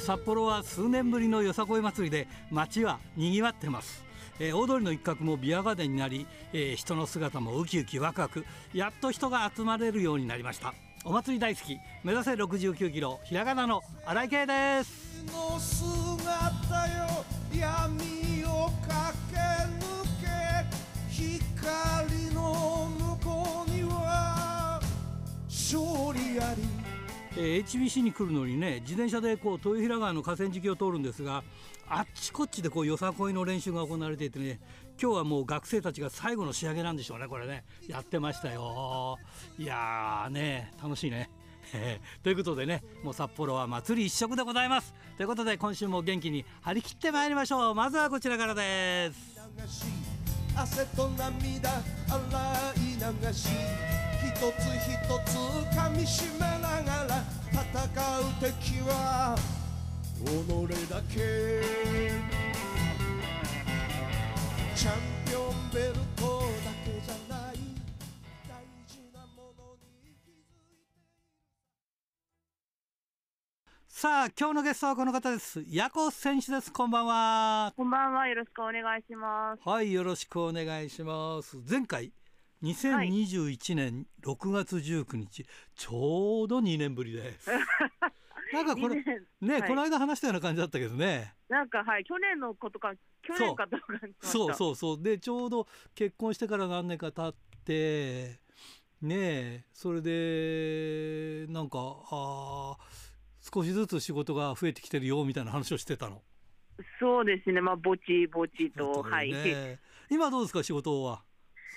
札幌は数年ぶりのよさこい祭りで街は賑わってます。えー、大通りの一角もビアガーデンになり、えー、人の姿もウキウキワクワク。やっと人が集まれるようになりました。お祭り大好き。目指せ69キロ。ひらがなの新井圭です。の姿よ。闇を駆け抜け。光の向こうには勝利あり。えー、HBC に来るのにね自転車でこう豊平川の河川敷を通るんですがあっちこっちでこうよさこいの練習が行われていてね今日はもう学生たちが最後の仕上げなんでしょうねこれね。やってましたよ。いやーね楽しいね。ということでねもう札幌は祭り一色でございます。ということで今週も元気に張り切ってまいりましょう。まずはこちらからです。汗と涙洗い流し。つ一つ噛みしめながら戦う敵は己だけ。チャンピオンベルトだけじゃない大事なものに気づいてさあ今日のゲストはこの方です。ヤコ選手です。こんばんは。こんばんは。よろしくお願いします。はいよろしくお願いします。前回2021年6月19日、はい、ちょうど2年ぶりです。なんかこれね、はい、この間話したような感じだったけどね。なんかはい去年のことか去年かとかそうそうそう。でちょうど結婚してから何年か経ってねそれでなんかあ少しずつ仕事が増えてきてるよみたいな話をしてたの。そうですね。まあぼちぼちと、ね、はい。今どうですか仕事は？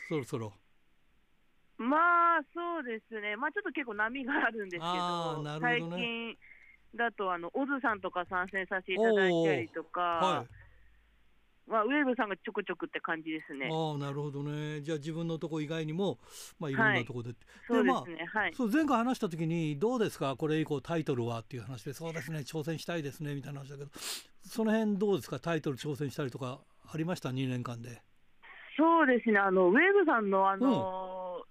そろそろまあそうですね。まあちょっと結構波があるんですけど、ね、最近だとあのオズさんとか参戦させていただいたりとか、はい、まあ、ウェーブさんがちょくちょくって感じですね。ああなるほどね。じゃあ自分のとこ以外にも、まあ、いろんなとこで、はい、そうですね、はい、そう前回話した時にどうですか？これ以降タイトルはっていう話でそうですね。挑戦したいですねみたいな話だけど。その辺どうですか？タイトル挑戦したりとかありました？2年間で。そうですね。あのウェーブさんのあの、うん、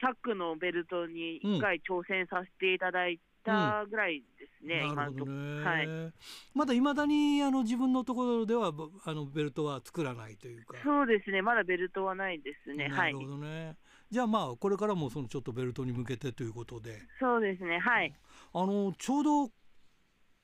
タックのベルトに一回挑戦させていただいたぐらいですね、うん、なるほどね、はい、まだいまだにあの自分のところではあのベルトは作らないというか。そうですね。まだベルトはないですね。なるほどね、はい、じゃあまあこれからもそのちょっとベルトに向けてということで。そうですね。はい。あのちょうど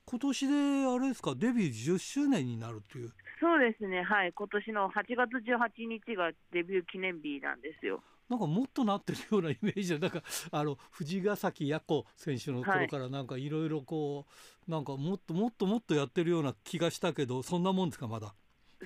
今年であれですか？デビュー10周年になるっていう。そうですね。はい。今年の8月18日がデビュー記念日なんですよなんかもっとなってるようなイメージでなんかあの藤ヶ崎也子選手の頃からなんかいろいろこう、なんかもっともっともっとやってるような気がしたけどそんなもんですかまだ？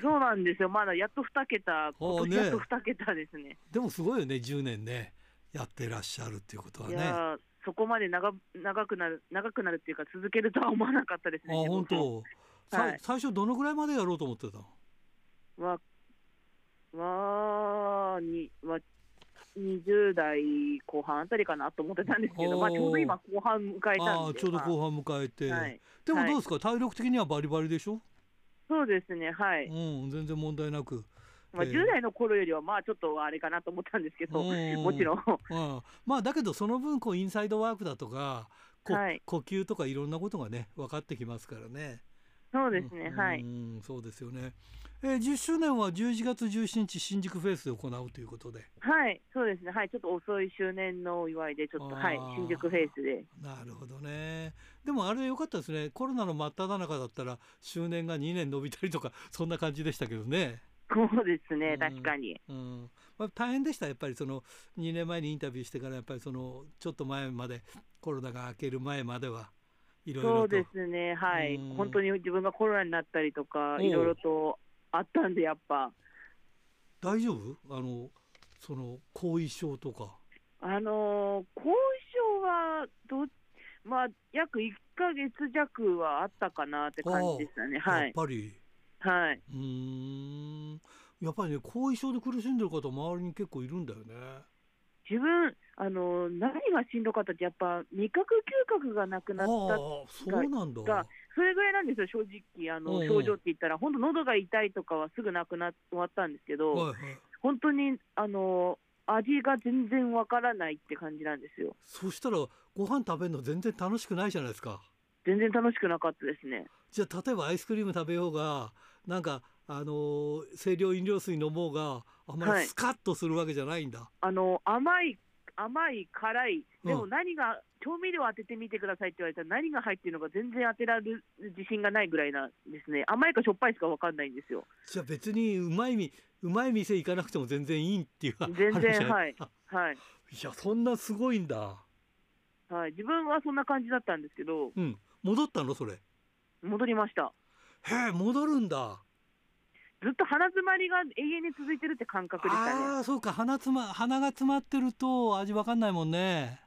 そうなんですよ。まだやっと2桁今年やっと2桁ですね、ね、でもすごいよね。10年ね。やってらっしゃるっていうことはね。そこまで長長くなる長くなるっていうか続けるとは思わなかったですね。あ本当、はい、最初どのぐらいまでやろうと思ってたわわにわ20代後半あたりかなと思ってたんですけど、まあ、ちょうど今、後半迎えたんでちょうど後半迎えて、はい、でもどうですか、はい、体力的にはバリバリでしょ？そうですね、はい、うん、全然問題なく。まあ、10代の頃よりはまあちょっとあれかなと思ったんですけど、もちろん、うん、まあだけどその分こうインサイドワークだとか、はい、呼吸とかいろんなことがね分かってきますからね。そうですね、はい。そうですよね。えー、10周年は11月17日新宿フェイスで行うということで。はい、そうですね。はい、ちょっと遅い周年のお祝いでちょっとはい新宿フェイスで。なるほどね。でもあれ良かったですね。コロナの真っ只中だったら周年が2年伸びたりとか そんな感じでしたけどね。そうですね、確かに。うん、まあ、大変でしたやっぱりその2年前にインタビューしてからやっぱりそのちょっと前までコロナが明ける前までは。いろいろそうですね、はい、本当に自分がコロナになったりとか、いろいろとあったんで、やっぱ。大丈夫？あのその後遺症とか。あの後遺症はど、まあ、約1か月弱はあったかなって感じでしたね。はい、やっぱりはい。うんやっぱりね後遺症で苦しんでる方周りに結構いるんだよね。自分あの何がしんどかったってやっぱ味覚嗅覚がなくなったそうなんだ。がそれぐらいなんですよ正直あの症状って言ったら本当喉が痛いとかはすぐなくな終わったんですけど、はいはい、本当にあの味が全然わからないって感じなんですよ。そしたらご飯食べるの全然楽しくないじゃないですか。全然楽しくなかったですね。じゃあ例えばアイスクリーム食べようがなんかあの清涼飲料水飲もうがあんまりスカッとするわけじゃないんだ。はい、あの甘い甘い辛い。でも何が、調味料当ててみてくださいって言われたら何が入ってるのか全然当てられる自信がないぐらいなんですね。甘いかしょっぱいしか分かんないんですよ。じゃあ別にうまいうまい店行かなくても全然いいっていう全然はい。はい。いやそんなすごいんだ。はい。自分はそんな感じだったんですけど。うん。戻ったのそれ。戻りました。へえ戻るんだずっと鼻詰まりが永遠に続いてるって感覚でしたね。ああそうか。鼻つま鼻が詰まってると味わかんないもんね。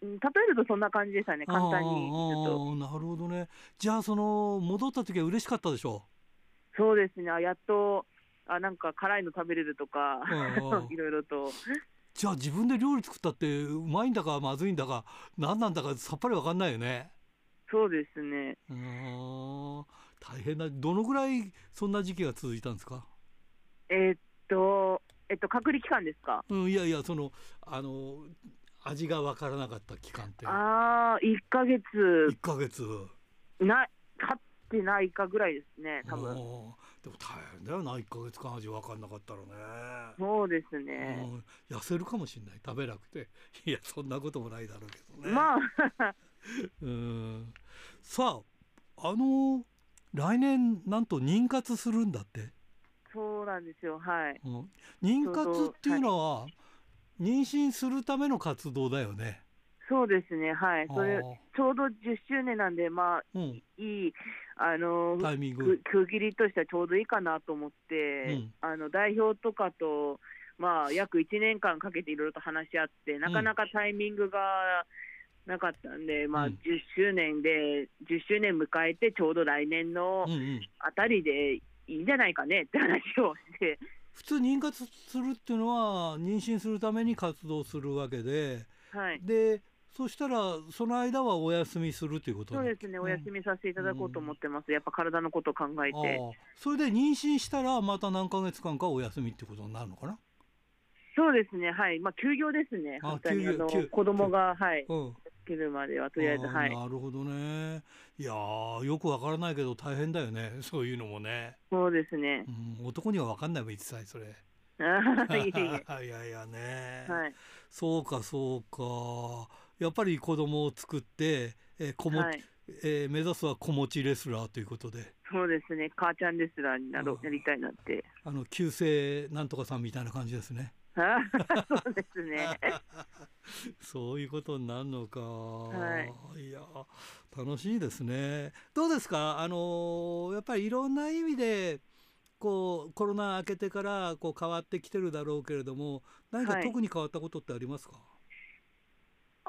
例えるとそんな感じでしたね簡単に。なるほどね。じゃあその戻った時は嬉しかったでしょ？うそうですね。やっとあなんか辛いの食べれるとか いろいろと。じゃあ自分で料理作ったってうまいんだかまずいんだか何なんだかさっぱりわかんないよね。そうですね。うん大変などのぐらいそんな時期が続いたんですか？えー、っとえっと隔離期間ですか？うんいやいやそのあの味がわからなかった期間って。ああ1か月。1か月。な経ってないかぐらいですね多分。でも大変だよな1か月間味分かんなかったらね。そうですね、うん、痩せるかもしれない。食べなくて。いやそんなこともないだろうけどね。まあ。うん。さああの来年なんと妊活するんだって。そうなんですよはい、うん、妊活っていうのは、はい、妊娠するための活動だよね。そうですね、はい、それちょうど10周年なんで、まあ、うん、いいあのタイミング。区切りとしてはちょうどいいかなと思って、うん、あの代表とかと、まあ、約1年間かけていろいろと話し合って、なかなかタイミングがなかったんで、うん、まあ、10周年で、10周年迎えて、ちょうど来年のあたりでいいんじゃないかねって話をして。普通妊活するっていうのは妊娠するために活動するわけで、はい、でそしたらその間はお休みするということそうですね、お休みさせていただこうと思ってます、うん、やっぱ体のことを考えて。それで妊娠したらまた何ヶ月間かお休みってことになるのかな？そうですねはい。まあ休業ですね本当に。あの子供がはい、うん、けるまではとりあえずはい。なるほどね。いやよくわからないけど大変だよね。そういうのもね。そうですね、うん、男にはわかんないもん一切それ。いやいやね、はい、そうかそうか。やっぱり子供を作って、えー子もはい、えー、目指すは子持ちレスラーということで。そうですね。母ちゃんレスラーになろ、うなりたいなって。あの旧姓なんとかさんみたいな感じですねそうですね。そういうことになるのか、はい、いや楽しいですね。どうですか？あのやっぱりいろんな意味でこうコロナ明けてからこう変わってきてるだろうけれども何か特に変わったことってありますか、はい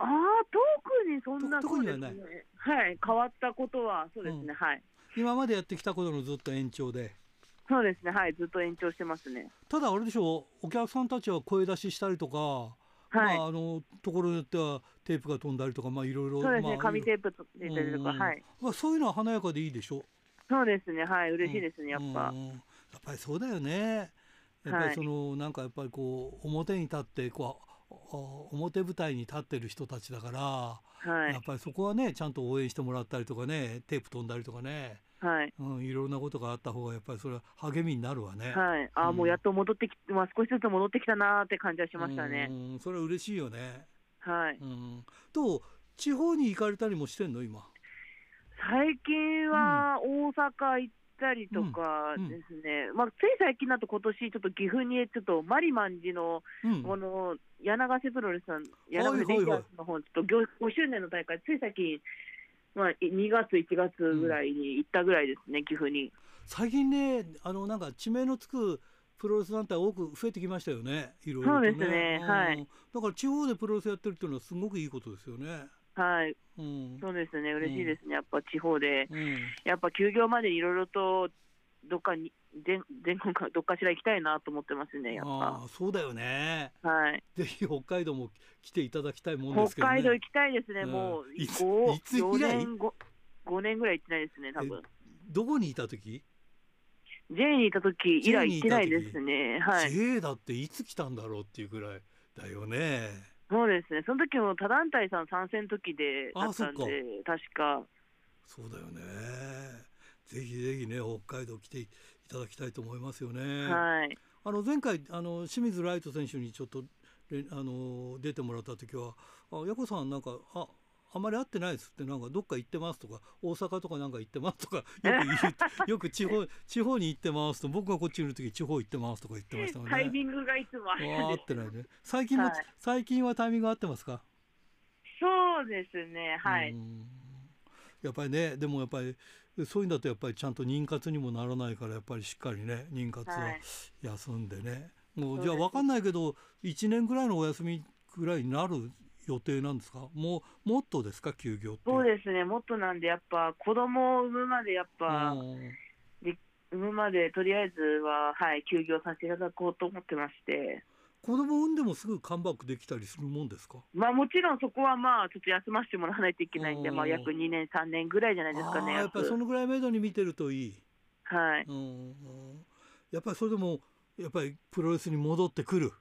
ああ、特にそんなことですね。はい、変わったことは、そうですね、うん、はい。今までやってきたことのずっと延長で。そうですね、はい、ずっと延長してますね。ただ、あれでしょう、お客さんたちは声出ししたりとか。はい、まあ、あのところによってはテープが飛んだりとか、まあ、いろいろ。そうですね、まあ、紙テープとか、はい。まあ、そういうのは華やかでいいでしょそうですね、はい、嬉しいですね、やっぱ。やっぱりそうだよね。やっぱりその、はい、なんかやっぱりこう表に立ってこう表舞台に立ってる人たちだから、はい、やっぱりそこはねちゃんと応援してもらったりとかねテープ飛んだりとかね、はいうん、いろんなことがあった方がやっぱりそれは励みになるわね。はい、あ、うん、もうやっと戻ってきまあ、少しずつ戻ってきたなって感じはしましたね。うん、それは嬉しいよね。はい。うん、と地方に行かれたりもしてんの今？最近は大阪行ったりとかですね、うんうん、まあ、つい最近だと今年ちょっと岐阜にちょっとマリマンジの、この柳ヶ瀬プロレスさん、柳ヶ瀬レンジャーズの方、ちょっと 5, 5周年の大会、つい最近、まあ、2月、1月ぐらいに行ったぐらいですね、うん、岐阜に。最近ね、あのなんか地名のつくプロレス団体多く増えてきましたよね、いろいろ、ね、そうですね、はい。だから地方でプロレスやってるっていうのはすごくいいことですよね。はい、うん、そうですね、嬉しいですね、やっぱ地方で、うん、やっぱ休業までいろいろとどっかに全 全国かどっかしら行きたいなと思ってますね、やっぱ。あそうだよね。はい。ぜひ北海道も来ていただきたいもんですけど、ね、北海道行きたいですね、うん、もう、いついつ以来 5, 5年ぐらい行ってないですね、多分どこにいた時？J にいた時以来行ってないですね。はい。J だっていつ来たんだろうっていうぐらいだよね。そうですね、その時も他団体さん参戦の時でだったんで、確か。そうだよねぜひぜひね北海道来ていただきたいと思いますよね。はい。あの前回あの清水ライト選手にちょっとあの出てもらった時は「あやこさんなんかああまり会ってないですってなんかどっか行ってますとか大阪とかなんか行ってますとかよく言う よく地方地方に行ってますと僕がこっちにいる時地方行ってますとか言ってましたもんね。タイミングがいつも合ってないね最近も、はい、最近はタイミング合ってますか？そうですねはい。やっぱりねでもやっぱりそういうんだとやっぱりちゃんと妊活にもならないからやっぱりしっかりね妊活は休んでね、はい、もうじゃあ分かんないけど1年ぐらいのお休みぐらいになる予定なんですか？もうもっとですか？休業そうですね。もっとなんでやっぱ子供を産むまでやっぱで産むまでとりあえずははい休業させていただこうと思ってまして子供産んでもすぐカムバックできたりするもんですか？まあもちろんそこはまあちょっと休ませてもらわないといけないんでまあ約2年3年ぐらいじゃないですかねやっぱりそのぐらいめどに見てるといい。はい。やっぱりそれでもやっぱりプロレスに戻ってくる。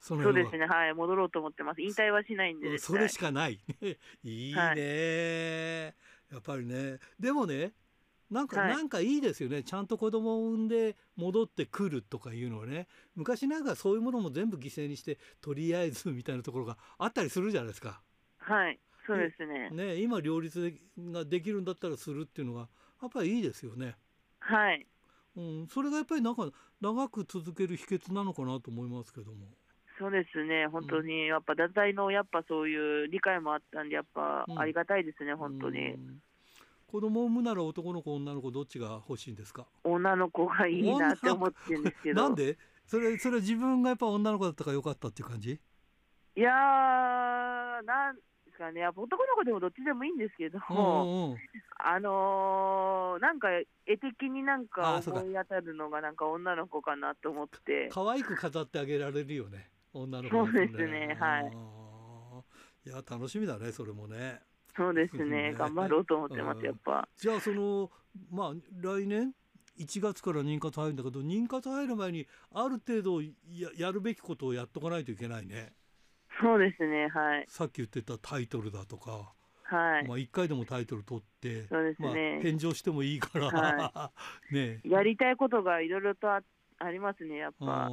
そうですね、はい、戻ろうと思ってます。引退はしないんで。それしかない。いいね、はい、やっぱりね。でもね、なんか、はい、なんかいいですよね。ちゃんと子供を産んで戻ってくるとかいうのはね。昔なんかそういうものも全部犠牲にして、とりあえずみたいなところがあったりするじゃないですか。はい、そうですね。ね、今両立ができるんだったらするっていうのが、やっぱりいいですよね。はい。うん、それがやっぱりなんか長く続ける秘訣なのかなと思いますけども。そうですね、本当に、やっぱ団体のやっぱそういう理解もあったんで、やっぱありがたいですね、うん、本当に。子供を産むなら男の子、女の子、どっちが欲しいんですか？女の子がいいなって思ってるんですけど。なんで？それ、それ自分がやっぱ女の子だったからよかったっていう感じ？いやー、なんですかね、やっぱ男の子でもどっちでもいいんですけど、うんうん、あのー、なんか絵的になんか思い当たるのがなんか女の子かなと思って。可愛く飾ってあげられるよね。女の子、ね、そうですねはい。いや楽しみだねそれもねそうですね。頑張ろうと思ってますやっぱ。じゃあそのまあ来年？1月から妊活入るんだけど妊活入る前にある程度ややるべきことをやっとかないといけないね。そうですねはい。さっき言ってたタイトルだとか。はい、まあ1回でもタイトル取ってそうですね、まあ、返上してもいいから、はい、ね。やりたいことがいろいろとあありますねやっぱ。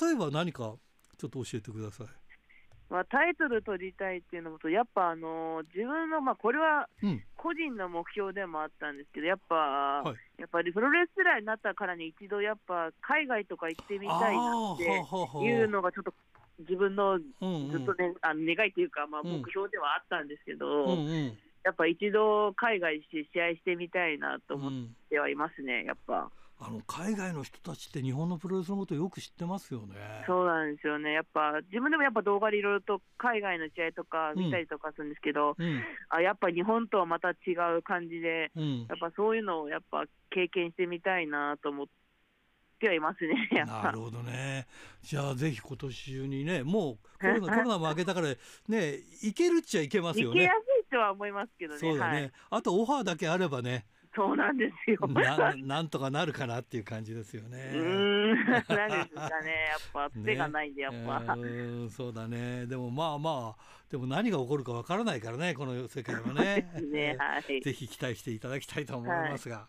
例えば何かちょっと教えてください。まあ、タイトル取りたいっていうのもと、やっぱあの自分の、まあ、これは個人の目標でもあったんですけど、やっぱ、はい、やっぱりプロレスラーになったからに一度、やっぱ海外とか行ってみたいなっていうのが、ちょっと自分のずっとね、あの願いというか、まあ、目標ではあったんですけど、うんうん、やっぱ一度海外して試合してみたいなと思ってはいますね、やっぱ。あの海外の人たちって日本のプロレスのことよく知ってますよね。そうなんですよね。やっぱ自分でもやっぱ動画でいろいろと海外の試合とか見たりとかするんですけど、うん、あやっぱ日本とはまた違う感じで、うん、やっぱそういうのをやっぱ経験してみたいなと思ってはいますね。なるほどね。じゃあぜひ今年中にね、もう コロナコロナも明けたからね、行けるっちゃいけますよね。行けやすいとは思いますけどね。そうだね。はい、あとオファーだけあればね。そうなんですよ。ななんとかなるかなっていう感じですよね。うん、なんですかね、やっぱ手がないんで、やっぱ。ね、うん、そうだね。でもまあまあ、でも何が起こるかわからないからね、この世界はね。ねはい、ぜひ期待していただきたいと思いますが、は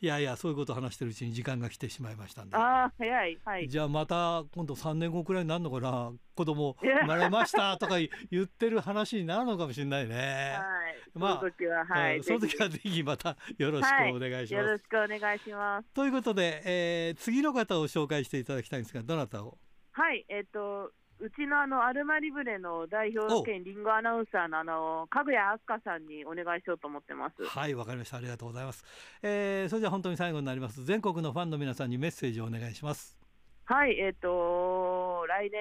い、いやいや、そういうことを話してるうちに時間が来てしまいましたんで。ああ、早い。はい。じゃあまた今度3年後くらいになるのかな。子供生まれましたとか 言ってる話になるのかもしれないね。はい。まあ、その時は、はい。その時はぜひまたよろしくお願いします。はい、よろしくお願いします。ということで、えー、次の方を紹介していただきたいんですが、どなたを？はい、えっ、ー、と、うちのあのアルマリブレの代表兼リンゴアナウンサーのあのかぐやあすかさんにお願いしようと思ってます。はい、わかりました。ありがとうございます。えー、それじゃ本当に最後になります。全国のファンの皆さんにメッセージをお願いします。はい、えっ、ー、と来年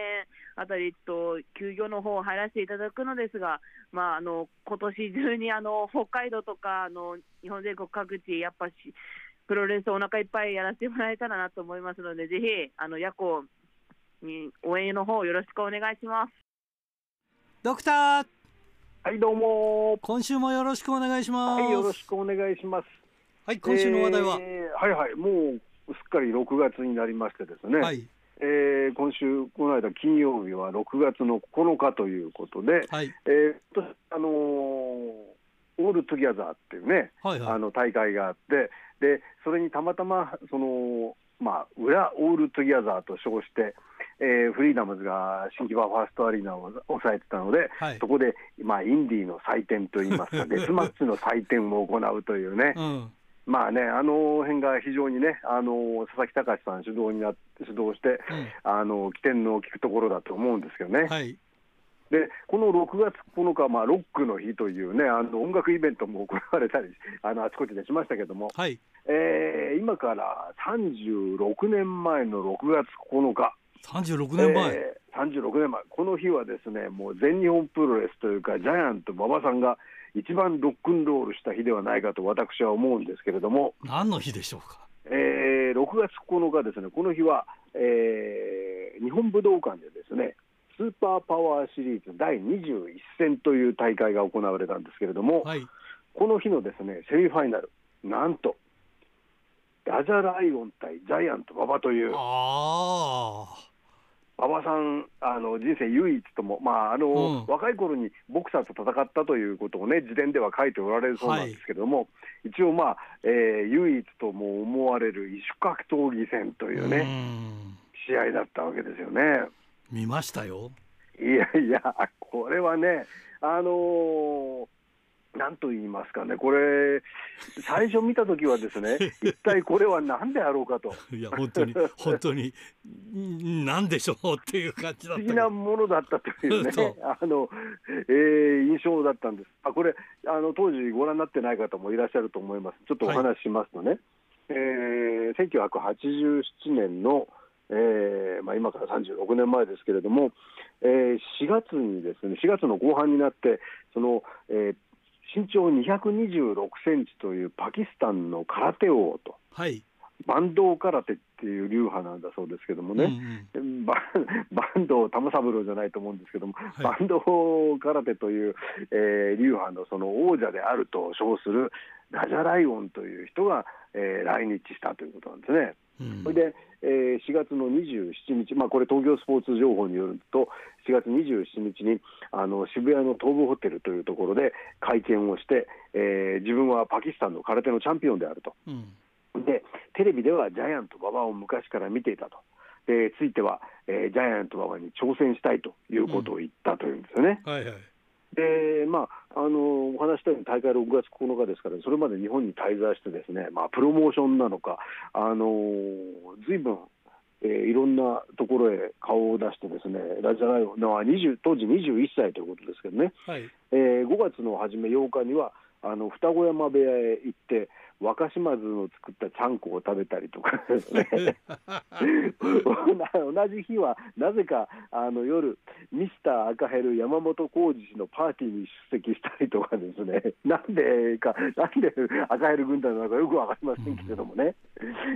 あたりと休業の方を入らせていただくのですが、まああの今年中にあの北海道とかあの日本全国各地やっぱしプロレスお腹いっぱいやらせてもらえたらなと思いますので、ぜひあの夜行に応援の方よろしくお願いします。ドクター。はいどうも。今週もよろしくお願いします。はいよろしくお願いします。はい今週の話題は、えー、はいはいもうすっかり6月になりましてですね、はい、えー、今週、この間金曜日は6月の9日ということで、はい、えー、あのー、 ALL TOGETHER っていうね、はいはい、あの大会があって、でそれにたまたまその、まあ、裏 ALL TOGETHER と称して、えー、フリーダムズが新木場ファーストアリーナを抑えてたので、はい、そこで、まあ、インディーの祭典といいますか、デスマッチの祭典を行うというね。うんまあね、あの辺が非常にね、あの佐々木隆さん主導にな主導して、うん、あの起点の効くところだと思うんですけどね。はいでこの6月9日、まあ、ロックの日というね、あの音楽イベントも行われたり、あのあちこちでしましたけども、はい、えー、今から36年前の6月9日。36年前、えー、36年前、この日はですねもう全日本プロレスというか、ジャイアント馬場さんが一番ロックンロールした日ではないかと私は思うんですけれども、何の日でしょうか。えー、6月9日ですね、この日は、えー、日本武道館でですね、スーパーパワーシリーズ第21戦という大会が行われたんですけれども、はい、この日のですねセミファイナル、なんと、ラジャライオン対ジャイアント馬場という。馬場さんあの人生唯一とも、まああの、うん、若い頃にボクサーと戦ったということをね、自伝では書いておられるそうなんですけれども、はい、一応、まあえー、唯一とも思われる異種格闘技戦というね、う試合だったわけですよね。見ましたよ。いやいや、これはね、あのー、なんと言いますかね、これ、最初見たときはですね、一体これは何であろうかと。いや、本当に、本当に、なんでしょうっていう感じだった。不思議なものだったというね、あの、えー、印象だったんです。あ、これ、あの、当時ご覧になってない方もいらっしゃると思います。ちょっとお話ししますとね、はい、えー、1987年の、えーまあ、今から36年前ですけれども、えー、4月にですね4月の後半になってその、えー、身長226センチというパキスタンの空手王と、はい、バンド空手っていう流派なんだそうですけどもね、うんうん、バンド玉三郎じゃないと思うんですけども、はい、バンド空手という、えー、流派のその王者であると称するラジャライオンという人が、えー、来日したということなんですね。それで、えー、4月の27日、まあ、これ、東京スポーツ情報によると、4月27日にあの渋谷の東武ホテルというところで会見をして、えー、自分はパキスタンの空手のチャンピオンであると、うん、でテレビではジャイアント馬場を昔から見ていたと。でついては、えー、ジャイアント馬場に挑戦したいということを言ったというんですよね。うん。はいはいでまあ、あのお話したように大会6月9日ですから、それまで日本に滞在して、ですね、まあ、プロモーションなのか、あのずいぶん、えー、いろんなところへ顔を出して、ですねラジャライオンの20当時21歳ということですけどね、はい、えー、5月の初め8日には、あの双子山部屋へ行って、若島津の作ったちゃんこを食べたりとか。ですね同じ日はなぜかあの夜ミスター赤ヘル山本浩二氏のパーティーに出席したりとかですね。なんでかなんで赤ヘル軍団なのかよく分かりませんけれどもね、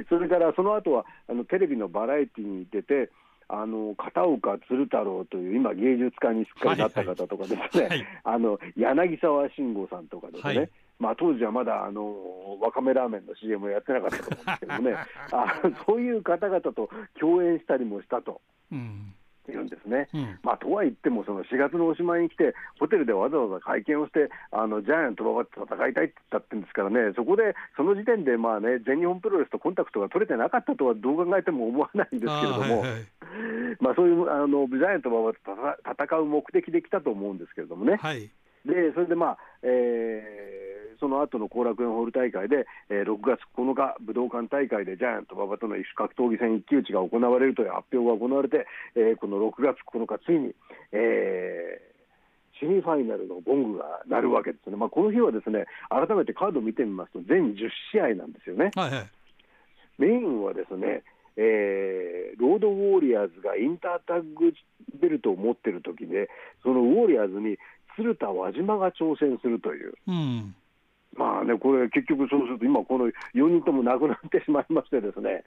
それからその後はあのテレビのバラエティーに出てあの片岡鶴太郎という今芸術家にすっかりなった方とかですね、はい。はい、あの柳沢慎吾さんとかですね、はい。まあ、当時はまだあのわかめラーメンの CM をやってなかったと思うんですけどもね。あそういう方々と共演したりもしたと。うん。いるんですね、うん、まあ、とは言っても、その4月のおしまいに来て、ホテルでわざわざ会見をして、あのジャイアント馬場って戦いたいって言ったってんですからね、そこでその時点で、まあね、全日本プロレスとコンタクトが取れてなかったとはどう考えても思わないんですけれども、はいはい、まあ、そういうあのジャイアント馬場と戦う目的で来たと思うんですけれどもね。はい。でそれで、まあえー、その後の後楽園ホール大会で、えー、6月9日、武道館大会でジャイアント馬場との異種格闘技戦一騎打ちが行われるという発表が行われて、えー、この6月9日、ついに、えー、セミファイナルのゴングが鳴るわけですね、まあ、この日はですね改めてカードを見てみますと、全10試合なんですよね。はいはい、メインはですねえー、ロードウォーリアーズがインタータッグベルトを持っている時で、そのウォーリアーズに鶴田輪島が挑戦するという。うんまあね、これ、結局そうすると、今、この4人とも亡くなってしまいましてですね、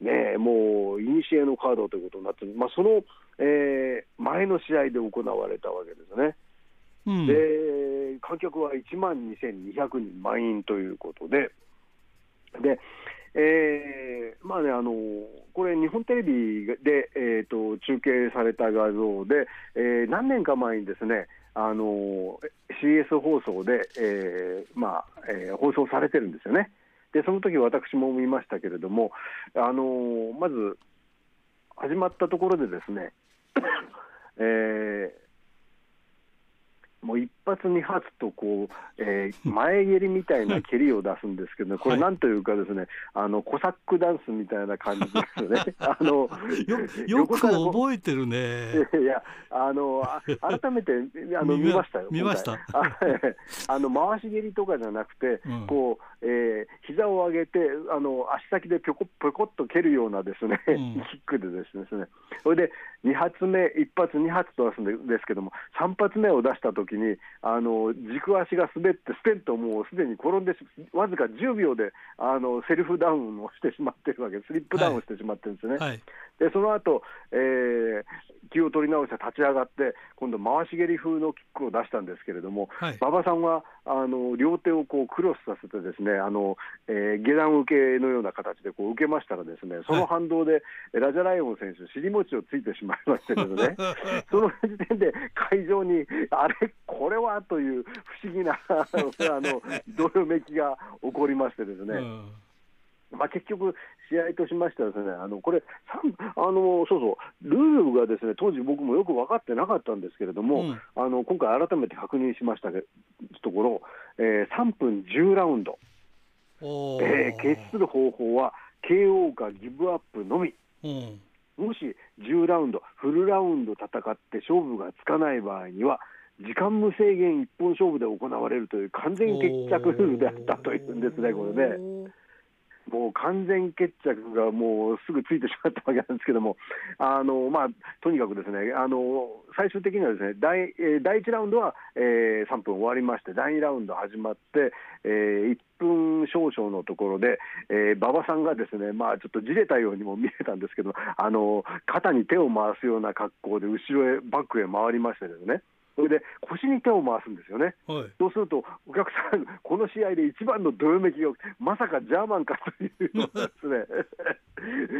ねもう、いにしえのカードということになって、まあ、その、えー、前の試合で行われたわけですね。うん、で、観客は1万2200人満員ということで、で、えー、まあね、あのこれ、日本テレビで、えーと、中継された画像で、えー、何年か前にですね、あの CS 放送で、えーまあえー、放送されてるんですよね。でその時私も見ましたけれども、あのまず始まったところでですね、えーもう一発二発とこう、えー、前蹴りみたいな蹴りを出すんですけど、ね、これなんというかですね、あのコサックダンスみたいな感じですよね。あのよよく覚えてるね。いやあの改めてあの見ましたよ。見ました。あの回し蹴りとかじゃなくて、うん、こう、えー、膝を上げてあの足先でぴょこぴょこっと蹴るようなですね、うん、キックでですね。それで2発目1発2発と出すんですけども3発目を出した時にあの軸足が滑ってステンともうすでに転んでわずか10秒であのセルフダウンをしてしまってるわけスリップダウンしてしまってるんですね。はい。はい、でその後、えー、気を取り直して立ち上がって今度回し蹴り風のキックを出したんですけれども馬場、はい、さんはあの両手をこうクロスさせてですねあの、えー、下段受けのような形でこう受けましたらですねその反動で、ラジャライオン選手尻餅をついてしまいましたけどね。その時点で会場にあれこれはという不思議な あのどよめきが起こりましてですね。うん。まあ、結局、試合としましてはですね、あのこれあの、そうそう、ルールがですね当時、僕もよく分かってなかったんですけれども、うん、あの今回、改めて確認しましたところ、えー、3分10ラウンド、えー、決する方法は KO かギブアップのみ。うんもし10ラウンド、フルラウンド戦って勝負がつかない場合には、時間無制限一本勝負で行われるという完全決着ルールであったというんですね、これね。もう完全決着がもうすぐついてしまったわけなんですけども、あのまあ、とにかくですねあの最終的にはですね第第1ラウンドは、えー、3分終わりまして、第2ラウンド始まって、えー、1分少々のところで、えー、馬場さんがですね、まあ、ちょっとじれたようにも見えたんですけど、あの肩に手を回すような格好で後ろへバックへ回りましてですね。それで腰に手を回すんですよね、はい、そうするとお客さん、この試合で一番のどよめきが、まさかジャーマンかというですね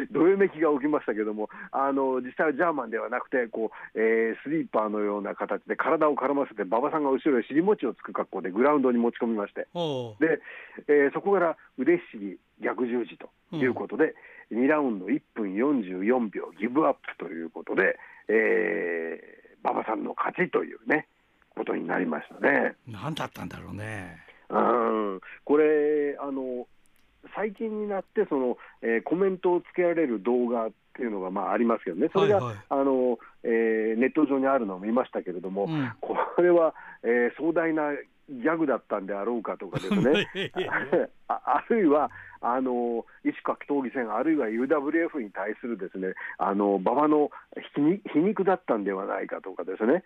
どよめきが起きましたけども、あの実際はジャーマンではなくてこう、えー、スリーパーのような形で体を絡ませて、馬場さんが後ろへ尻餅をつく格好でグラウンドに持ち込みまして、でえー、そこから腕ひしぎ逆十字ということで、うん、2ラウンド1分44秒ギブアップということで、えー、馬場さんの勝ちというねことになりましたね。何だったんだろうね。うんこれあの最近になってその、えー、コメントをつけられる動画っていうのがまあありますけどね、それが、はいはい、あのえー、ネット上にあるのを見ましたけれども、うん、これは、えー、壮大なギャグだったんであろうかとかですね、ああるいはあの異種格闘技戦、あるいは UWF に対するですねあの馬場の皮肉だったんではないかとかですね、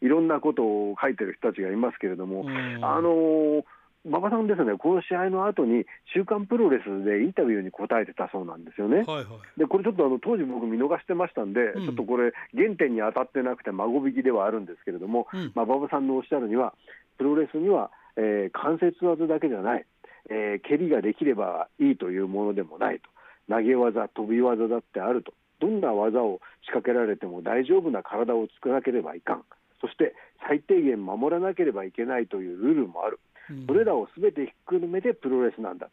いろんなことを書いてる人たちがいますけれども、あの馬場さんですね、この試合の後に、週刊プロレスでインタビューに答えてたそうなんですよね。はいはい、でこれちょっとあの当時、僕、見逃してましたんで、うん、ちょっとこれ、原点に当たってなくて、孫引きではあるんですけれども、うん、まあ、馬場さんのおっしゃるには、プロレスには、えー、関節技だけじゃない、えー、蹴りができればいいというものでもないと、投げ技、飛び技だってあると、どんな技を仕掛けられても大丈夫な体を作らなければいかん、そして最低限守らなければいけないというルールもある、それらをすべてひっくるめてプロレスなんだと、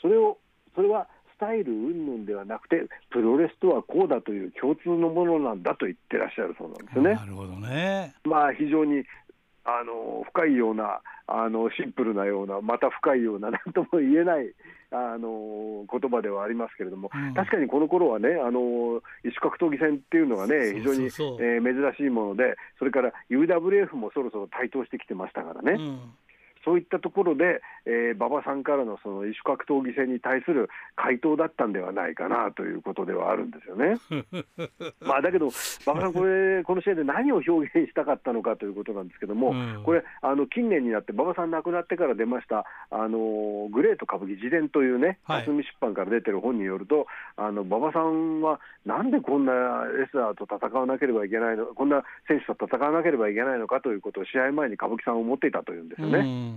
それをそれはスタイル云々ではなくて、プロレスとはこうだという共通のものなんだと言ってらっしゃるそうなんですよね。なるほどね。まあ、非常にあの深いようなあのシンプルなようなまた深いような何とも言えないあの言葉ではありますけれども、うん、確かにこの頃はねあの異種格闘技戦っていうのがね非常にえ珍しいものでそれから UWF もそろそろ台頭してきてましたからね。うんそういったところで、えー、馬場さんからのその異種格闘技戦に対する回答だったんではないかなということではあるんですよね。まあだけど、馬場さん、これ、この試合で何を表現したかったのかということなんですけども、うん、これ、あの近年になって、馬場さん亡くなってから出ました、あのグレート歌舞伎自伝というね、蓮見出版から出てる本によると、あの馬場さんはなんでこんなレスラーと戦わなければいけないのこんな選手と戦わなければいけないのかということを試合前に歌舞伎さんを思っていたというんですよね。うん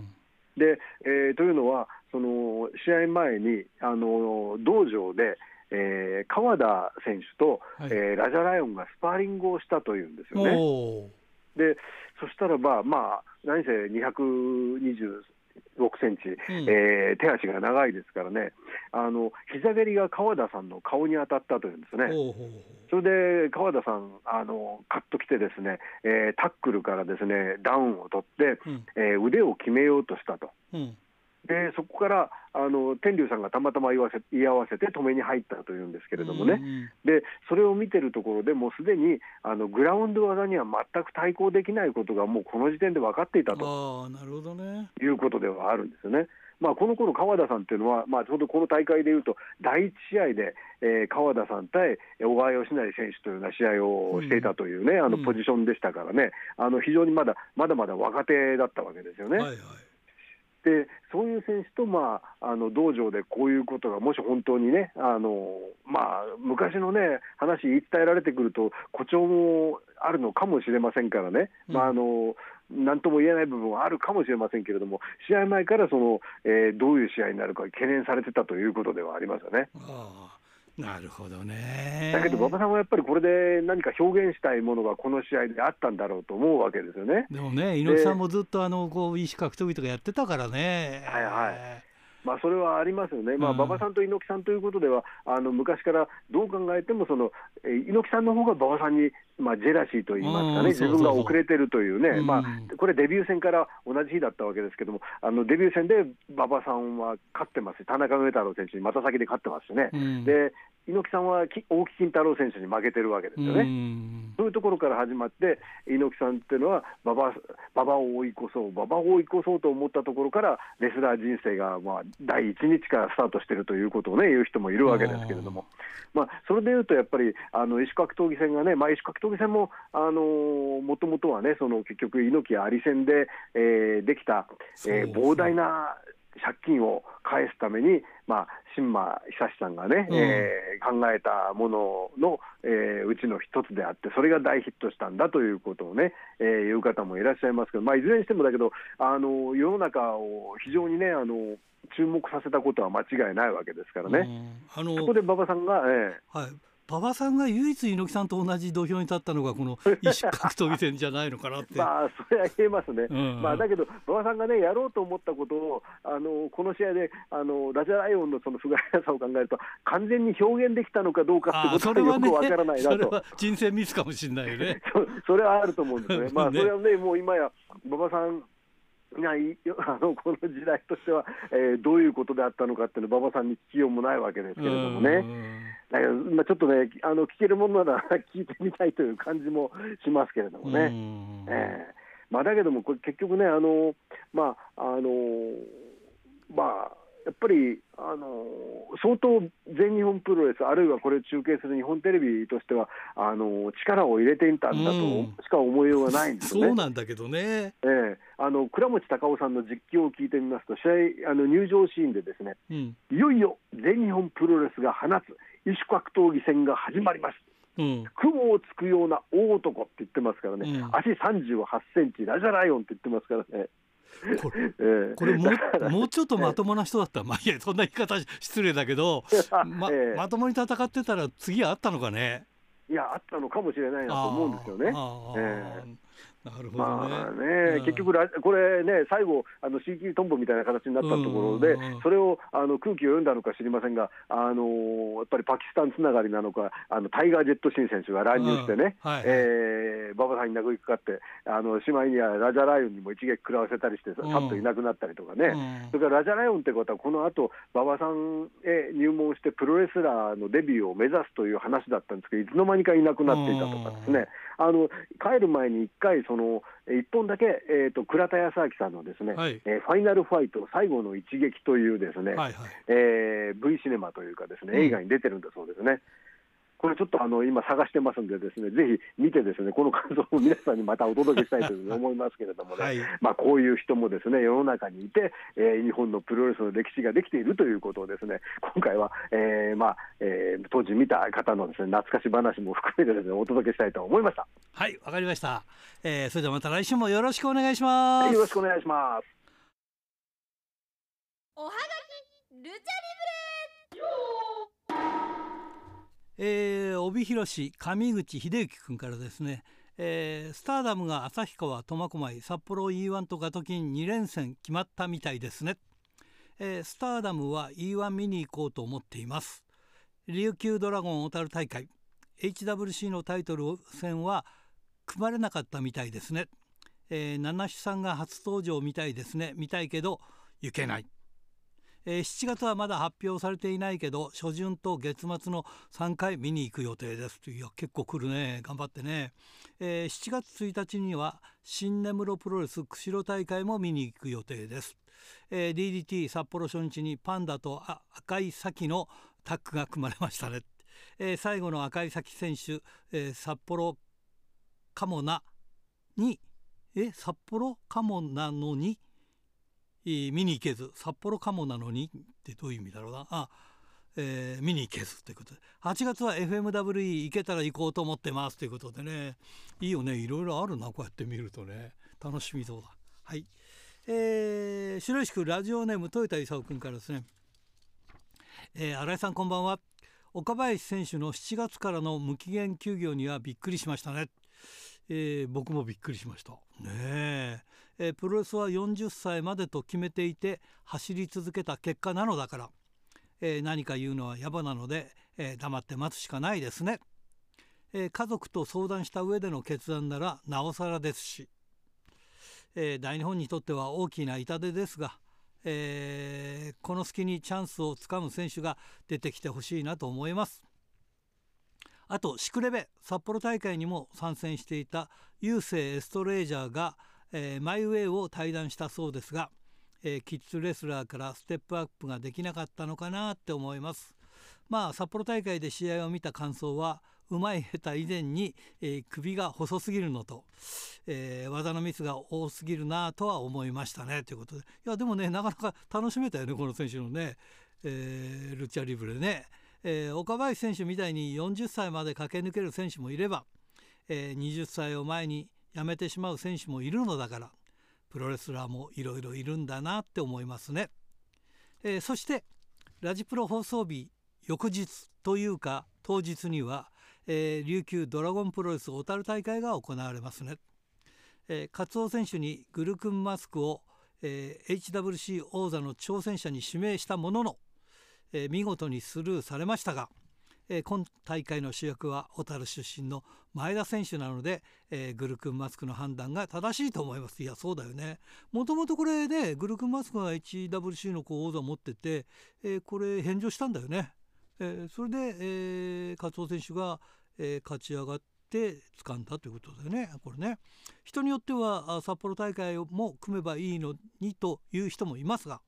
でえー、というのは、その試合前にあの道場で、えー、川田選手と、はい、えー、ラジャライオンがスパーリングをしたというんですよね。でそしたらば、まあ、何せ226センチ、うん、えー、手足が長いですからね、あの膝蹴りが川田さんの顔に当たったというんですね、それで川田さん、あのカッときて、ですね、えー、タックルからですねダウンを取って、うん、えー、腕を決めようとしたと。うんでそこからあの天竜さんがたまたま言わせ言い合わせて止めに入ったというんですけれどもね、でそれを見てるところでもうすでにあのグラウンド技には全く対抗できないことがもうこの時点で分かっていたと。なるほど、ね、いうことではあるんですよね。まあ、この頃川田さんっていうのは、まあ、ちょうどこの大会でいうと、第1試合で、えー、川田さん対小川義成選手というような試合をしていたというね、うん、あのポジションでしたからね、うん、あの非常にまだまだまだ若手だったわけですよね。はいはいでそういう選手と、まあ、あの道場でこういうことがもし本当にねあの、まあ、昔の、ね、話言い伝えられてくると誇張もあるのかもしれませんからね、うん、まあ、あのなんとも言えない部分はあるかもしれませんけれども、試合前からその、えー、どういう試合になるか懸念されてたということではありますよね。あなるほどね。だけど馬場さんはやっぱりこれで何か表現したいものがこの試合であったんだろうと思うわけですよね。でもね、猪木さんもずっとあのこう石格闘技とかやってたからね。はいはい。まあ、それはありますよね、まあ、馬場さんと猪木さんということでは、あの昔からどう考えてもその、猪木さんの方が馬場さんに、まあ、ジェラシーといいますかね、自分が遅れてるというね、まあ、これ、デビュー戦から同じ日だったわけですけども、あのデビュー戦で馬場さんは勝ってますし、田中上太郎選手にまた先で勝ってますしね、で猪木さんは大木金太郎選手に負けてるわけですよね。そういうところから始まって、猪木さんっていうのは馬場、馬場を追い越そう、馬場を追い越そうと思ったところから、レスラー人生がまあ第一日からスタートしてるということをね、言う人もいるわけですけれども、まあ、それでいうと、やっぱりあの石格闘技戦がね、まあ、石格闘技戦ももともとはね、その結局、猪木あり戦で、えー、できた、えー、膨大な借金を返すために、まあ、新馬久志さんがね、うん、えー、考えたものの、えー、うちの一つであって、それが大ヒットしたんだということをね、えー、言う方もいらっしゃいますけど、まあ、いずれにしてもだけど、あの世の中を非常にね、あの注目させたことは間違いないわけですからね。うん、あのそこで馬場さんが、えー、はい馬場さんが唯一猪木さんと同じ土俵に立ったのがこの 一種格闘技戦じゃないのかなって。まあそれは言えますね、うん、まあ、だけど馬場さんがねやろうと思ったことをあのこの試合であのラジャライオンのその不甲斐なさを考えると完全に表現できたのかどうかってことはよくわからないなと、ね、それは人選ミスかもしれないよね。それはあると思うんですね。まあそれはねもう今や馬場さんない あのこの時代としては、えー、どういうことであったのかっていうの馬場さんに聞きようもないわけですけれどもね、だけど、まあ、ちょっとねあの聞けるものなら 聞いてみたいという感じもしますけれどもね。えー。まあ、だけどもこれ結局ねあの、まああのまあやっぱりあの相当全日本プロレス、あるいはこれを中継する日本テレビとしては、あの力を入れていたんだとしか思いようがないんですよね。そうなんだけどね、えー、あの倉持隆夫さんの実況を聞いてみますと、試合あの入場シーンで、ですね、うん、いよいよ全日本プロレスが放つ異種格闘技戦が始まります。うん、雲をつくような大男って言ってますからね、うん、足38センチ、ラジャライオンって言ってますからね。これ えー、これももうちょっとまともな人だったら、まあ、いやそんな言い方失礼だけど、まえー、まともに戦ってたら次あったのかね？いやあったのかもしれないなと思うんですよね。えーなるほどね,、まあね、結局これね、最後、あの CQ トンボみたいな形になったところで、それをあの空気を読んだのか知りませんが、あのやっぱりパキスタンつながりなのか、あのタイガー・ジェット・シン選手が乱入してね、はい、えー、馬場さんに殴りかかって、あのしまいにはラジャライオンにも一撃食らわせたりして、さっといなくなったりとかね、それからラジャライオンってことは、このあと馬場さんへ入門して、プロレスラーのデビューを目指すという話だったんですけど、いつの間にかいなくなっていたとかですね。あの帰る前に1回その、1本だけ、えーと、倉田康明さんのですね、はい、えー、ファイナルファイト、最後の一撃というですね、はいはい、えー、V シネマというか、ですね映画に出てるんだそうですね。うんこれちょっとあの今探してますんでですねぜひ見てですねこの感想を皆さんにまたお届けしたいというふうに 思いますけれどもね、はい、まあこういう人もですね世の中にいて、えー、日本のプロレスの歴史ができているということをですね今回は、えー、まあ、えー、当時見た方のですね懐かし話も含めてですねお届けしたいと思いました。はいわかりました、えー、それではまた来週もよろしくお願いします、はい、よろしくお願いします。おはがきルチャリブレえー、帯広市上口秀幸君からですねえー、スターダムが旭川苫小牧札幌 E1 とガトキン2連戦決まったみたいですね、えー、スターダムは E1 見に行こうと思っています。琉球ドラゴン小樽大会 HWC のタイトル戦は組まれなかったみたいですね、えー、七種さんが初登場みたいですね。見たいけど行けない。えー、7月はまだ発表されていないけど初旬と月末の3回見に行く予定です。いや結構来るね。頑張ってね、えー、7月1日には新根室プロレス釧路大会も見に行く予定です、えー、DDT 札幌初日にパンダと赤い咲のタッグが組まれましたね、えー、最後の赤い咲選手、えー、札幌カモナにえ札幌カモなのに見に行けず札幌かもなのにってどういう意味だろうな。あ、えー、見に行けずということ。で8月は FMWE 行けたら行こうと思ってますということでね。いいよね。いろいろあるなこうやって見るとね。楽しみそうだ。はい。えー、白石区ラジオネーム豊田勲君からですね、えー、新井さんこんばんは。岡林選手の7月からの無期限休業にはびっくりしましたね。えー、僕もびっくりしました。ねえ。ー、プロレスは40歳までと決めていて走り続けた結果なのだから、えー、何か言うのは野暮なので、えー、黙って待つしかないですね、え家族と相談した上での決断ならなおさらですし、え大日本にとっては大きな痛手ですが、えこの隙にチャンスをつかむ選手が出てきてほしいなと思います。あとシクレベ札幌大会にも参戦していた郵政エストレージャーが、えー、マイウェイを退団したそうですが、えー、キッズレスラーからステップアップができなかったのかなって思います。まあ札幌大会で試合を見た感想はうまい下手以前に、えー、首が細すぎるのと、えー、技のミスが多すぎるなとは思いましたね。ということで。いやでもねなかなか楽しめたよねこの選手のね、えー、ルチャリブレね。えー、岡林選手みたいに40歳まで駆け抜ける選手もいれば、えー、20歳を前に辞めてしまう選手もいるのだからプロレスラーもいろいろいるんだなって思いますね、えー、そしてラジプロ放送日翌日というか当日には、えー、琉球ドラゴンプロレス小樽大会が行われますね、えー、カツオ選手にグルクンマスクを、えー、HWC 王座の挑戦者に指名したもののえー、見事にスルーされましたが、えー、今大会の主役は小樽出身の前田選手なので、えー、グルクンマスクの判断が正しいと思います。いやそうだよね。もともとこれで、ね、グルクンマスクが HWC のこう王座を持ってて、えー、これ返上したんだよね、えー、それで、えー、カツオ選手が、えー、勝ち上がって掴んだということでね。これね。人によっては札幌大会も組めばいいのにという人もいますが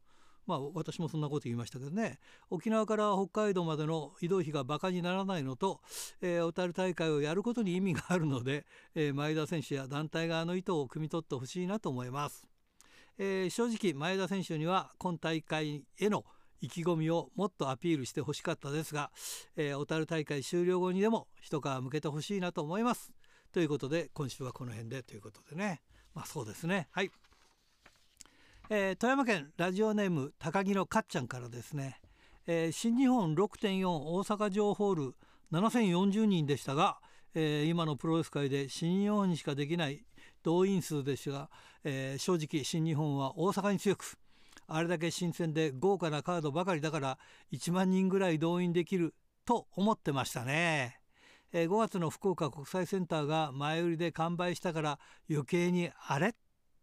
まあ私もそんなこと言いましたけどね。沖縄から北海道までの移動費がバカにならないのと、えー、小樽大会をやることに意味があるので、えー、前田選手や団体側の意図を汲み取ってほしいなと思います、えー、正直前田選手には今大会への意気込みをもっとアピールしてほしかったですが、えー、小樽大会終了後にでも一皮向けてほしいなと思います。ということで今週はこの辺でということでね。まあそうですね。はい。えー、富山県ラジオネーム高木のかっちゃんからですね、えー、新日本6.4大阪城ホール7040人でしたが、えー、今のプロレス界で新日本にしかできない動員数でしたが、え正直新日本は大阪に強くあれだけ新鮮で豪華なカードばかりだから1万人ぐらい動員できると思ってましたね。え5月の福岡国際センターが前売りで完売したから余計にあれっ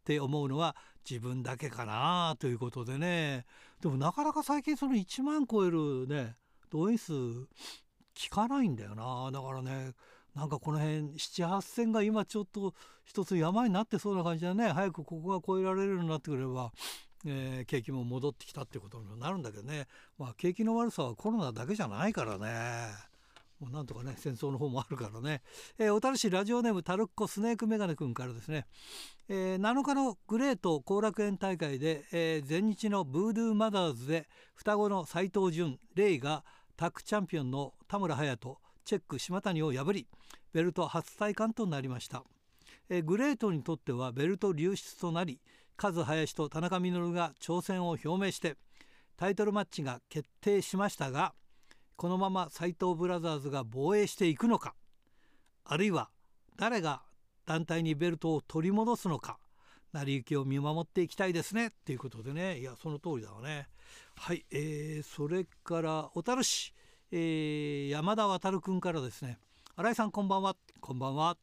て思うのは自分だけかなということでね。でもなかなか最近その1万超えるね動員数聞かないんだよな。だからねなんかこの辺7,8,000が今ちょっと一つ山になってそうな感じだね。早くここが超えられるようになってくれば、えー、景気も戻ってきたってことになるんだけどね。まあ景気の悪さはコロナだけじゃないからね。もうなんとかね戦争の方もあるからね、えー、小樽市ラジオネームタルッコスネークメガネ君からですね、えー、7日のグレート後楽園大会で、えー、前日のブードゥーマザーズで双子の斎藤潤レイがタッグチャンピオンの田村隼人チェック島谷を破りベルト初体感となりました、えー、グレートにとってはベルト流出となりカズ林と田中稔が挑戦を表明してタイトルマッチが決定しましたがこのまま斎藤ブラザーズが防衛していくのかあるいは誰が団体にベルトを取り戻すのか成り行きを見守っていきたいですねっていうことでね。いやその通りだわね。はい、えー、それから小樽市、えー、山田渉君からですね。新井さんこんばんは。こんばんは。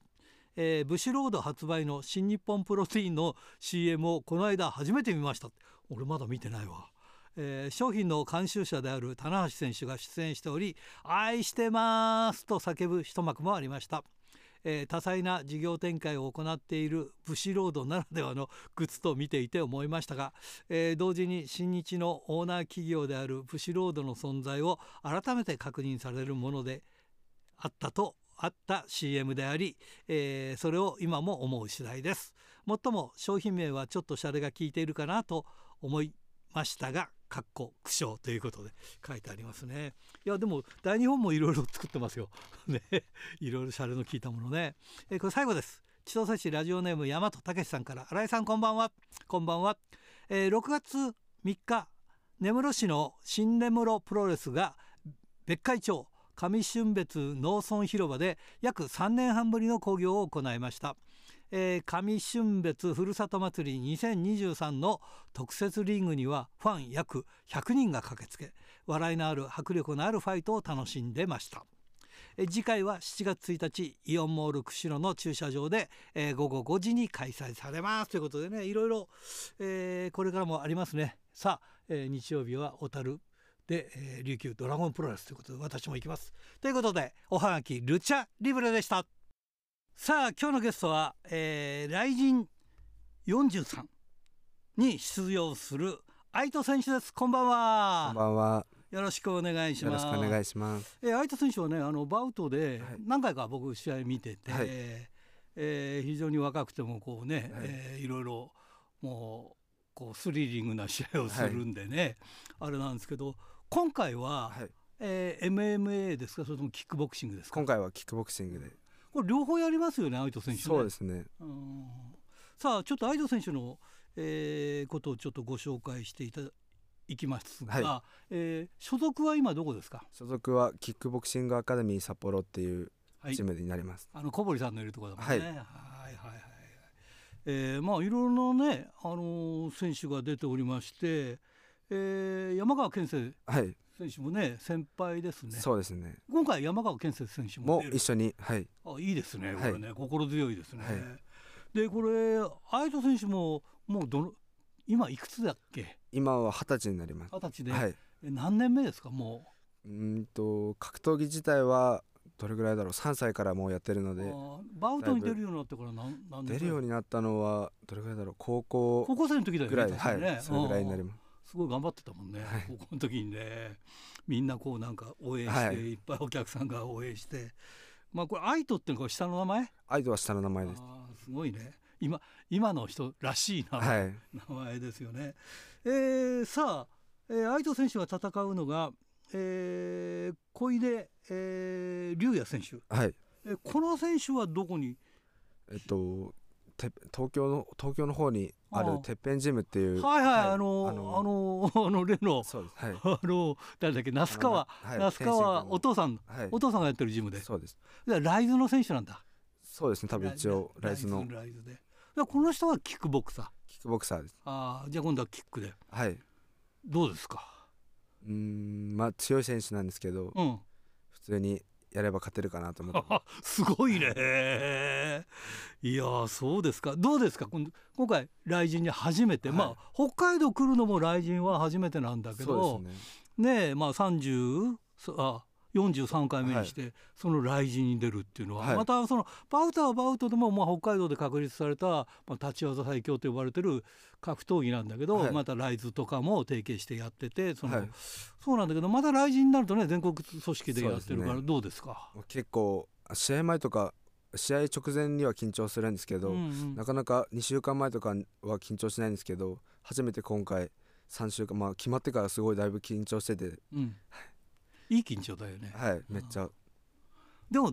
えー、ブシロード発売の新日本プロテインの CM をこの間初めて見ました。俺まだ見てないわ、えー、商品の監修者である棚橋選手が出演しており愛してますと叫ぶ一幕もありました。えー、多彩な事業展開を行っている武士ロードならではの靴と見ていて思いましたが、えー、同時に新日のオーナー企業である武士ロードの存在を改めて確認されるものであったとあった CM であり、えー、それを今も思う次第です。もっとも商品名はちょっとシャレが効いているかなと思いましたがかっこ苦笑ということで書いてありますね。いやでも大日本もいろいろ作ってますよ。ね。いろいろシャレの効いたものね。えこれ最後です。千歳市ラジオネーム大和武さんから。新井さんこんばんは。こんばんは、えー、6月3日根室市の新根室プロレスが別海町上春別農村広場で約3年半ぶりの興行を行いました。えー、上春別ふるさと祭り2023の特設リングにはファン約100人が駆けつけ笑いのある迫力のあるファイトを楽しんでました。次回は7月1日イオンモール釧路の駐車場で、えー、午後5時に開催されます。ということでねいろいろ、えー、これからもありますね。さあ、えー、日曜日は小樽で、え琉球ドラゴンプロレスということで私も行きます。ということでおはがきルチャリブレでした。さあ今日のゲストは、えー、雷神43に出場する愛斗選手です。こんばんは。こんばんは。よろしくお願いします。よろしくお願いします。えー、愛斗選手はねあのバウトで何回か僕試合見てて、はい、えー、非常に若くてもこうね、はい。えー、いろいろもうこうスリリングな試合をするんでね、はい、あれなんですけど今回は、はい。えー、MMA ですか？それともキックボクシングですか？今回はキックボクシングでこれ両方やりますよね相手選手、ね、そうですね。さあちょっと相手選手の、えー、ことをちょっとご紹介していたいきますが、はい、えー、所属は今どこですか？所属はキックボクシングアカデミー札幌っていうチームになります、はい、あの小堀さんのいるところだもんね、はい、はいはいはい。えー、まあいろいろなね、あのー、選手が出ておりまして、えー、山川健生選手もね先輩ですね。そうですね。今回山川健生選手も一緒にはい。あいいですねこれね、はい、心強いですね、はい、でこれ相田選手ももうどの今いくつだっけ？今は二十歳になります。二十歳で、はい、何年目ですか？もう。うんと格闘技自体はどれぐらいだろう？3歳からもうやってるので。バウトに出るようになってから何何出るようになったのはどれぐらいだろう？高校高校生の時だよねはい。それぐらいになりますすごい頑張ってたもんね、はい、高校の時にね。みんなこうなんか応援して、はい、いっぱいお客さんが応援して。まあこれアイトっていうのは下の名前？アイトは下の名前です。すごいね。今今の人らしいな、はい、名前ですよね、えー、さあ、えー、アイト選手が戦うのが、えー、小出、えー、龍也選手、はい、えー、この選手はどこに？えっと東京の東京の方にあるてっぺんジムっていうはいはい、あのあのあの例のそうです、はい、あの誰だっけ那須川、はい、那須川お父さん、はい、お父さんがやってるジムで。そうです。ライズの選手なんだ。そうですね多分一応ライズの。ライズで。この人はキックボクサー。キックボクサーです。ああじゃあ今度はキックで。はい。どうですか？うんまあ強い選手なんですけど、うん、普通にやれば勝てるかなと思って。すごいね。いやそうですか。どうですか？今回雷神に初めて、はい、まあ北海道来るのも雷神は初めてなんだけど。ね。ねまあ30あ43回目にして、その雷神に出るっていうのは、はい、またそのバウトはバウトでも、まあ、北海道で確立された、まあ、立ち技最強と呼ばれてる格闘技なんだけど、はい、またライズとかも提携してやっててその、はい、そうなんだけどまた雷神になるとね全国組織でやってるからどうですか、ね、結構試合前とか試合直前には緊張するんですけど、うんうん、なかなか2週間前とかは緊張しないんですけど初めて今回3週間まあ決まってからすごいだいぶ緊張してて、うん、いい緊張だよね。はいめっちゃ。でも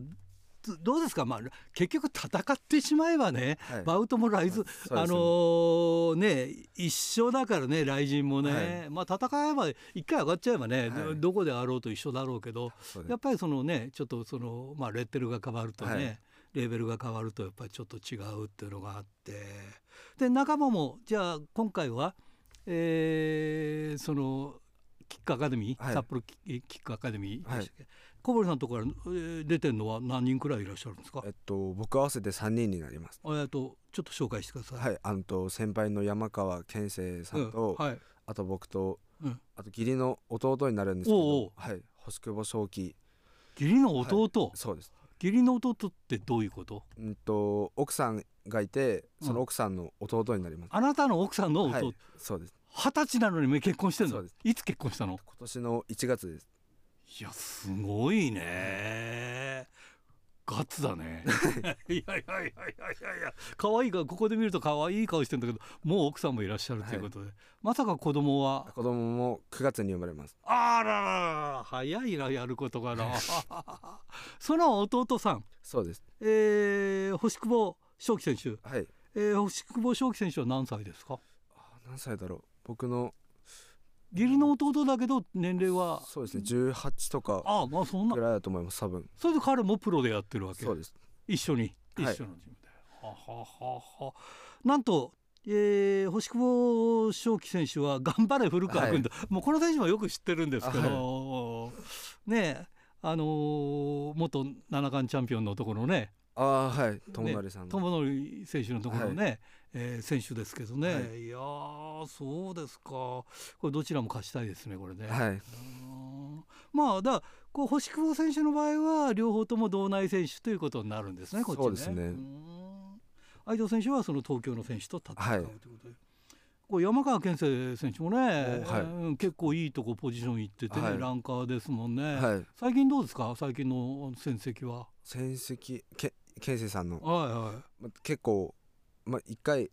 どうですか、まあ、結局戦ってしまえばね、はい、バウトもライズ、あのー、ね一緒だからね雷神もね、はい、まあ戦えば一回上がっちゃえばね、はい、どこであろうと一緒だろうけどやっぱりそのねちょっとその、まあ、レッテルが変わるとね、レーベルが変わるとやっぱりちょっと違うっていうのがあって。で仲間もじゃあ今回は、えー、そのキックアカデミー、札幌キックアカデミーでしたっけ、小堀さんのところから出てるのは何人くらいいらっしゃるんですか？えっと僕合わせて三人になります。えっとちょっと紹介してください。はい、あのと先輩の山川健生さんと、うん、はい、あと僕と、うん、あと義理の弟になるんですけど、はい、星久保正樹。義理の弟、はい、そうです。義理の弟ってどういうこと？うんと奥さんがいて、その奥さんの弟になります。うん、あなたの奥さんの弟？はい、そうです。二十歳なのに結婚してるの？いつ結婚したの？今年の1月です。いやすごいね。ガッツだね。いやいやいやいやいや。可愛いかここで見ると可愛い顔してんだけどもう奥さんもいらっしゃるということで、はい、まさか子供は？子供も9月に生まれます。あららら早いなやることがな その弟さん？そうです。えー、星久保正樹選手。はい。えー、星久保正樹選手は何歳ですか？何歳だろう僕の義理の弟だけど年齢は？そうですね18とかあまあそんな。ぐらいだと思います多分。それで彼もプロでやってるわけ？そうです。一緒に？一緒のチームで、ははははなんとえー、星久保正樹選手は頑張れ古川君と、はい、もうこの選手もよく知ってるんですけど、はい、ねあのー、元七冠チャンピオンのところね。あはい。友成さん友成選手のところね、はい、えー、選手ですけどね、はい、いやそうですか。これどちらも勝ちたいですねこれね。はい、まあだこう星久保選手の場合は両方とも道内選手ということになるんですねこっちね。そうですね。相藤選手はその東京の選手と戦うということで。こう山川健生選手もね、はい、結構いいとこポジション行ってて、ねはい、ランカーですもんね、はい、最近どうですか？最近の戦績は。戦績け健生さんの、はいはい。ま、結構まあ、1回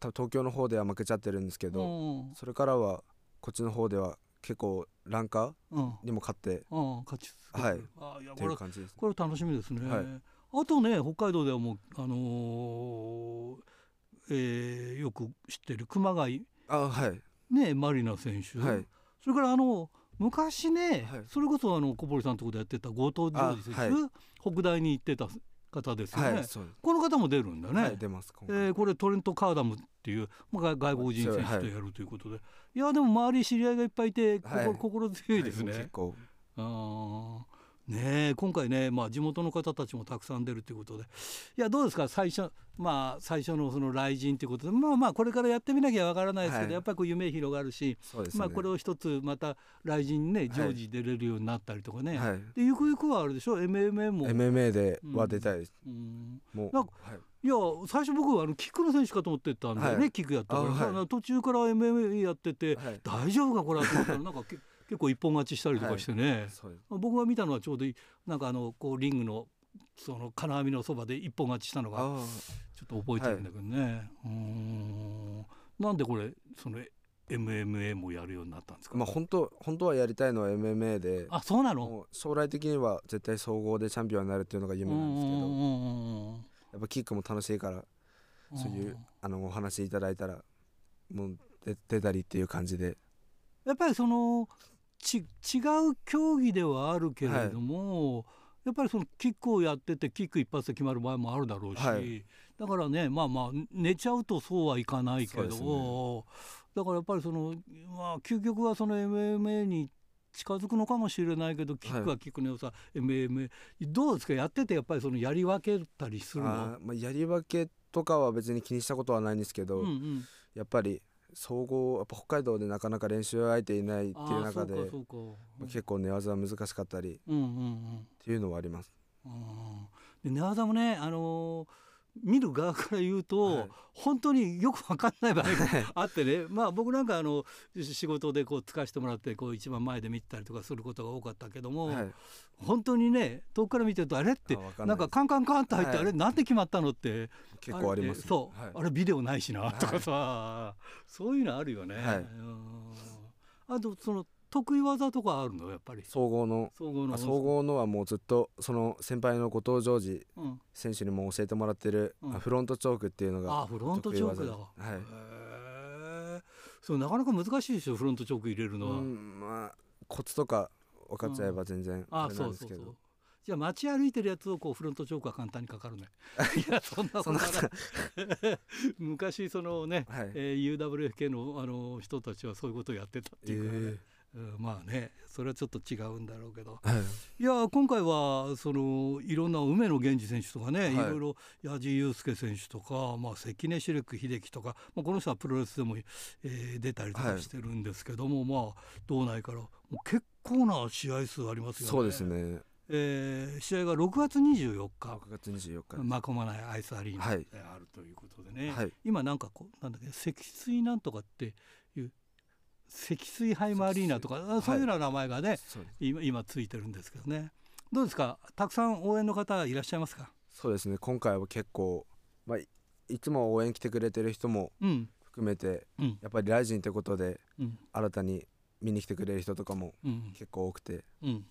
東京の方では負けちゃってるんですけど、うん、それからはこっちの方では結構ランカーにも勝って、うん、勝ちはい。あいやっていう感じです、これ楽しみですね、はい、あとね北海道ではもうあのー、えー、よく知ってる熊谷。あはい。ねマリナ選手、はい、それからあの昔ね、はい、それこそあの小堀さんのところでやってた後藤ジョージ選手、はい、北大に行ってた方ですよね、はい、この方も出るんだね、はい、出ますえー、これトレント・カーダムっていう、まあ、外国人選手とやるということで、はい、いやでも周り知り合いがいっぱいいて、心強いですね、結構。あね今回ね、まあ、地元の方たちもたくさん出るということで。いやどうですか？最初,、まあ、最初のその雷神ということで。まあまあこれからやってみなきゃわからないですけど、はい、やっぱりこう夢広がるし、ね、まあ、これを一つまた雷神にね常時出れるようになったりとかね、はい、でゆくゆくはあるでしょ？MMA も。MMA では出たいです、うん、もうなんか、はい。いや最初僕はあのキックの選手かと思ってたんだよね、はい、キックやったから、はい、途中から MMA やってて、はい、大丈夫かこれはと思ったらなんか結構一本勝ちしたりとかしてね、はい、僕が見たのはちょうどなんかあのこうリングのその金網のそばで一本勝ちしたのがちょっと覚えてるんだけどね、はい、うん。なんでこれその MMA もやるようになったんですか？まあ本当本当はやりたいのは MMA で、あそうなの？将来的には絶対総合でチャンピオンになるっていうのが夢なんですけど、やっぱキックも楽しいからそういうあのお話いただいたらもう出たりっていう感じで。やっぱりそのち違う競技ではあるけれども、はい、やっぱりそのキックをやっててキック一発で決まる場合もあるだろうし、はい、だからねまあまあ寝ちゃうとそうはいかないけど、ね、だからやっぱりそのまあ究極はその MMA に近づくのかもしれないけどキックはキックの良さ、はい、MMA どうですか？やっててやっぱりそのやり分けたりするのあ、まあ、やり分けとかは別に気にしたことはないんですけど、うんうん、やっぱり総合やっぱ北海道でなかなか練習相手いないっていう中で結構寝技は難しかったりっていうのはあります。で寝技もね、あのー見る側から言うと、はい、本当によく分かんない場合があってね。まあ僕なんかあの仕事でこう使わせてもらってこう一番前で見たりとかすることが多かったけども、はい、本当にね遠くから見てるとあれってなんかカンカンカンと入って、はい、あれなんで決まったのって結構あります、ね、そう、あれビデオないしなとかさ、そういうのあるよね。あとその得意技とかあるの？やっぱり。総合の。総合の総合のはもうずっとその先輩の後藤ジョージ選手にも教えてもらってる、うん、フロントチョークっていうのがあフロントチョークだ。はい。そうなかなか難しいでしょフロントチョーク入れるのは、うん、まあコツとか分かっちゃえば全然あれなんですけど、じゃあ街歩いてるやつをこうフロントチョークは簡単にかかるね。い。やそんなことない。昔そのね、はい。えー、UWFK のあの人たちはそういうことをやってたっていうかね。えー、まあねそれはちょっと違うんだろうけど、はい、いや今回はそのいろんな梅野源氏選手とかね、はい、いろいろ矢地祐介選手とか、まあ、関根シルク秀樹とか、まあ、この人はプロレスでも、えー、出たりとかしてるんですけども、はい、まあ道内からもう結構な試合数ありますよね。そうですね。えー、試合が6月24日6月24日まこまないアイスアリーナであるということでね、はい、今なんかこうなんだっけ積水なんとかっていう積水ハイムアリーナとかそういうような名前がね、はい、今今ついてるんですけどね。どうですか？たくさん応援の方いらっしゃいますか？そうですね。今回は結構、まあ、いつも応援来てくれてる人も含めて、うん、やっぱりライジンってことで、うん、新たに見に来てくれる人とかも結構多くて、うん、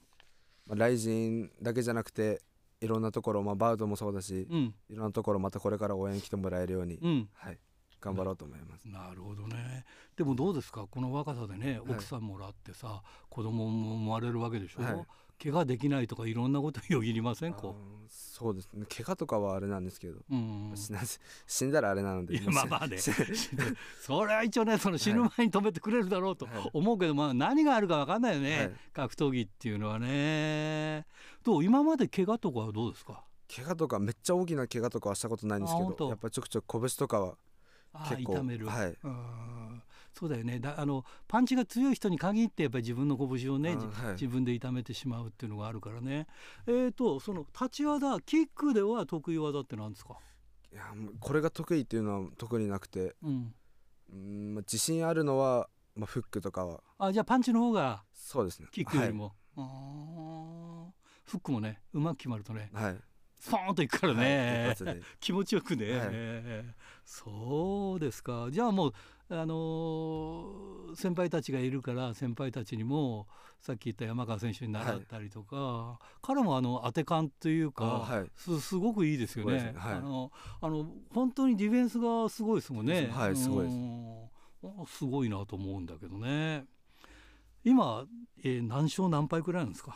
まあ、ライジンだけじゃなくていろんなところ、まあ、バウトもそうだし、うん、いろんなところまたこれから応援来てもらえるように、うん、はい、頑張ろうと思います、なるほどね。でもどうですか？この若さでね奥さんもらってさ、はい、子供も生まれるわけでしょ、はい、怪我できないとかいろんなことよぎりませんこうそうですね。怪我とかはあれなんですけど、うん、死んだらあれなのでまあまあね。それは一応ねその死ぬ前に止めてくれるだろうと思うけど、まあ何があるか分かんないよね、はい、格闘技っていうのはね。どう？今まで怪我とかはどうですか？怪我とかめっちゃ大きな怪我とかはしたことないんですけどやっぱちょくちょく拳とかは結構痛める、はい、そうだよね。だあのパンチが強い人に限ってやっぱり自分の拳をね、はい、自分で痛めてしまうっていうのがあるからね。えーとその立ち技キックでは得意技って何ですか？いやこれが得意っていうのは特になくて、うん、うん自信あるのは、まあ、フックとかは。あじゃあパンチの方がそうですね。キックよりも、はい、フックもねうまく決まるとね、はい、スポーンといくからね、はい、気持ちよくね、はい、そうですかじゃあもうあのー、先輩たちがいるから先輩たちにもさっき言った山川選手に習ったりとか、はい、彼もあの当て感というか、はい、すすごくいいですよね。ねはい、あのあの本当にディフェンスがすごいですもんね。はい、すごいです。すごいなと思うんだけどね。今、えー、何勝何敗くらいなんですか？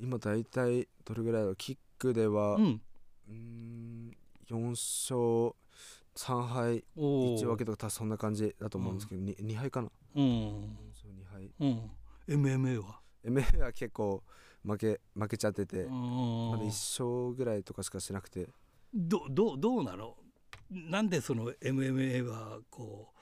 今だいたいどれぐらいだキックでは、うん、うん4勝3敗1分けとかそんな感じだと思うんですけど、うん、2, 2敗かな。うん。2敗、うん、MMA は？MMA は結構負け負けちゃっててまだ1勝ぐらいとかしかしなくて。どどどうなの？なんでその MMA はこ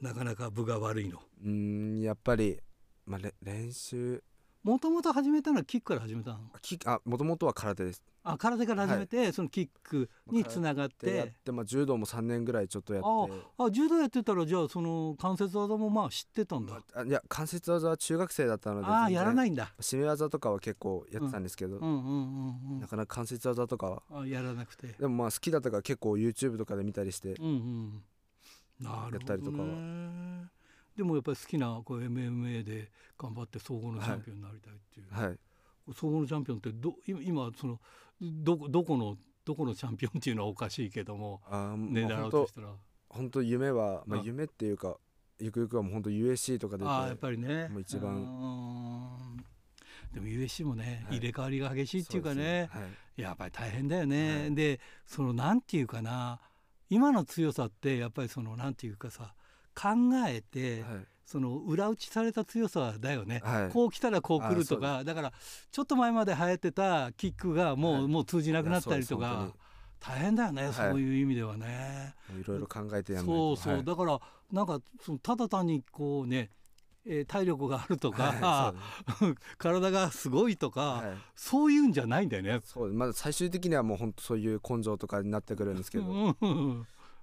うなかなか分が悪いの？うんやっぱり、まあ、練習もともと始めたのはキックから始めたの？あもともとは空手です。あ空手から始めて、はい、そのキックにつながって。やって、まあ、柔道も3年ぐらいちょっとやって。ああ柔道やってたらじゃあその関節技もまあ知ってたんだ。あいや関節技は中学生だったのでああやらないんだ。締め技とかは結構やってたんですけど、なかなか関節技とかは。あやらなくて。でもまあ好きだったから結構 YouTube とかで見たりして、うんうん、やったりとかは。でもやっぱり好きなこう MMA で頑張って総合のチャンピオンになりたいっていう、はい、総合のチャンピオンってど今そのどどこのどこのチャンピオンっていうのはおかしいけどもあ狙うとしたら。本当夢は、まあ、夢っていうかゆくゆくはもう本当 USC とかであやっぱりね。もう一番。でも USC もね、はい、入れ替わりが激しいっていうかね、ね。はい、やっぱり大変だよね、はい、でそのなんていうかな今の強さってやっぱりそのなんていうかさ考えて、はい、その裏打ちされた強さだよね、はい、こう来たらこう来るとかだからちょっと前まで流行ってたキックがもうはい、もう通じなくなったりとか大変だよね、そういう意味ではね。いろいろ考えてやるそうそう、だからなんかそのただ単にこうねえー、体力があるとか、はい、体がすごいとか、はい、そういうんじゃないんだよね。そう。まだ最終的にはもう本当そういう根性とかになってくるんですけど、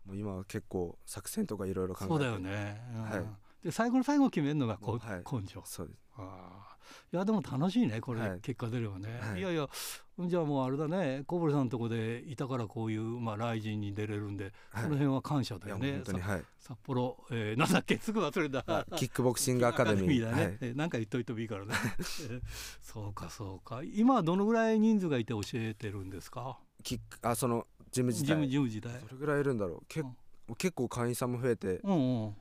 もう今は結構作戦とかいろいろ考えて。そうだよね、うん、はい、で最後の最後決めるのがこ、はい、根性。そうです。あいやでも楽しいねこれ、はい、結果出ればね、はい、いやいやじゃあもうあれだね。小堀さんのとこでいたからこういうまあライジンに出れるんで、はい、その辺は感謝だよね。はい、札幌、えー、なんだっけ？すぐ忘れた。キックボクシングアカデミー。だね。はい、えー、なんか言っといてもいいからね。そうかそうか。今はどのぐらい人数がいて教えてるんですか？キックあそのジム自体。ジムジム自体。どれぐらいいるんだろう。け、うん、結構会員さんも増えて。うんうん。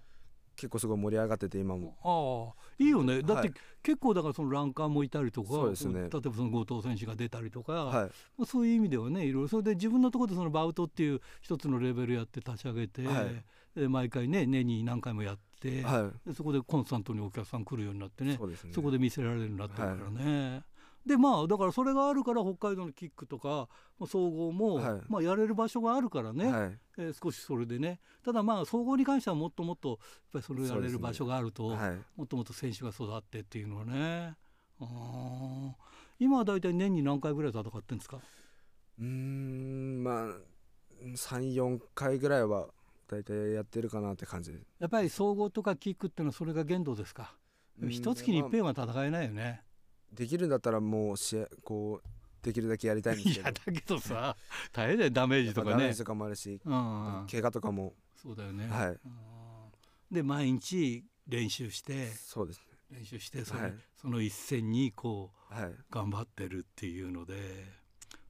結構すごい盛り上がってて今もああいいよねだって、結構だからそのランカーもいたりとかそうですね例えばその後藤選手が出たりとか、はい、そういう意味ではねいろいろそれで自分のところでそのバウトっていう一つのレベルやって立ち上げて、はい、毎回ね年に何回もやって、はい、そこでコンスタントにお客さん来るようになってねそねそこで見せられるようになってるからね。でまあだからそれがあるから北海道のキックとか総合も、はい、まあ、やれる場所があるからね、はい、えー、少しそれでね。ただまあ総合に関してはもっともっとやっぱりそれをやれる場所があると、ねはい、もっともっと選手が育ってっていうのはね。今は大体年に何回ぐらい戦ってるんですか？うんまあ34回ぐらいは大体やってるかなって感じ。やっぱり総合とかキックっていうのはそれが限度ですか？一月に一遍は戦えないよね、できるんだったらもう試合こうできるだけやりたいんですけど。いやだけどさ大変だよダメージとかね。ダメージとかもあるし、うん、怪我とかもそうだよね。はい。で毎日練習して。そうですね。練習してそ,、はい、その一戦にこう、はい、頑張ってるっていうので。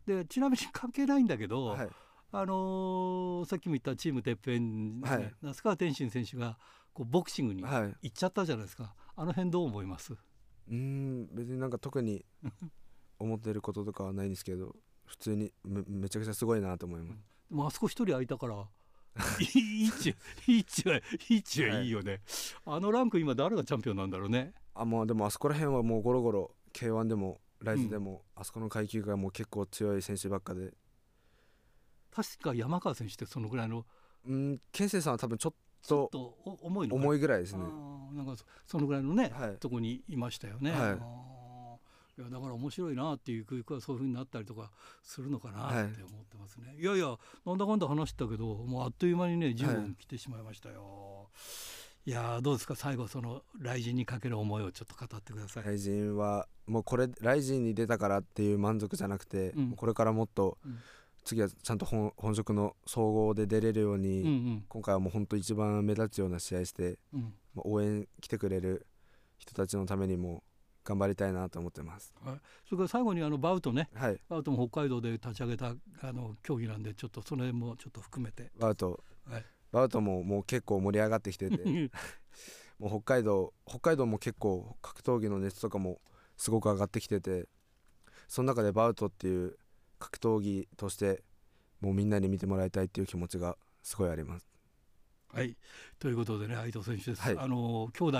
でちなみに関係ないんだけど、はい、あのー、さっきも言ったチームてっぺん、ね、はい、那須川天心選手がこうボクシングに行っちゃったじゃないですか、あの辺どう思います？うん別になんか特に 思ってることとかはないんですけど普通にめめちゃくちゃすごいなと思います、でもあそこ一人空いたから いいっちゅいいっちゅいいいいよね、はい、あのランク今誰がチャンピオンなんだろうね。あまあでもあそこら辺はもうゴロゴロ K1 でもライズでも、うん、あそこの階級がもう結構強い選手ばっかで。確か山川選手ってそのぐらいの？うん健生さんは多分ちょっと重い重いぐらいですね。なんかそのぐらいのね、はい、とこにいましたよね、はい。いやだから面白いなっていう教育はそういうふうになったりとかするのかなって思ってますね、はい、いやいやなんだかんだ話したけどもうあっという間にね10分来てしまいましたよ、はい、いやどうですか？最後その雷神にかける思いをちょっと語ってください。雷神はもうこれ雷神に出たからっていう満足じゃなくて、うん、これからもっと、うん次はちゃんと本本職の総合で出れるように、うんうん、今回はもう本当一番目立つような試合して、うん、応援来てくれる人たちのためにも頑張りたいなと思ってます。はい、それから最後にあのバウトね、はい、バウトも北海道で立ち上げたあの競技なんでちょっとその辺もちょっと含めて。バウト、はい、バウトももう結構盛り上がってきてて。もう北海道北海道も結構格闘技の熱とかもすごく上がってきててその中でバウトっていう格闘技としてもうみんなに見てもらいたいっていう気持ちがすごいあります。はい。ということでね相藤選手です、はい、あの兄弟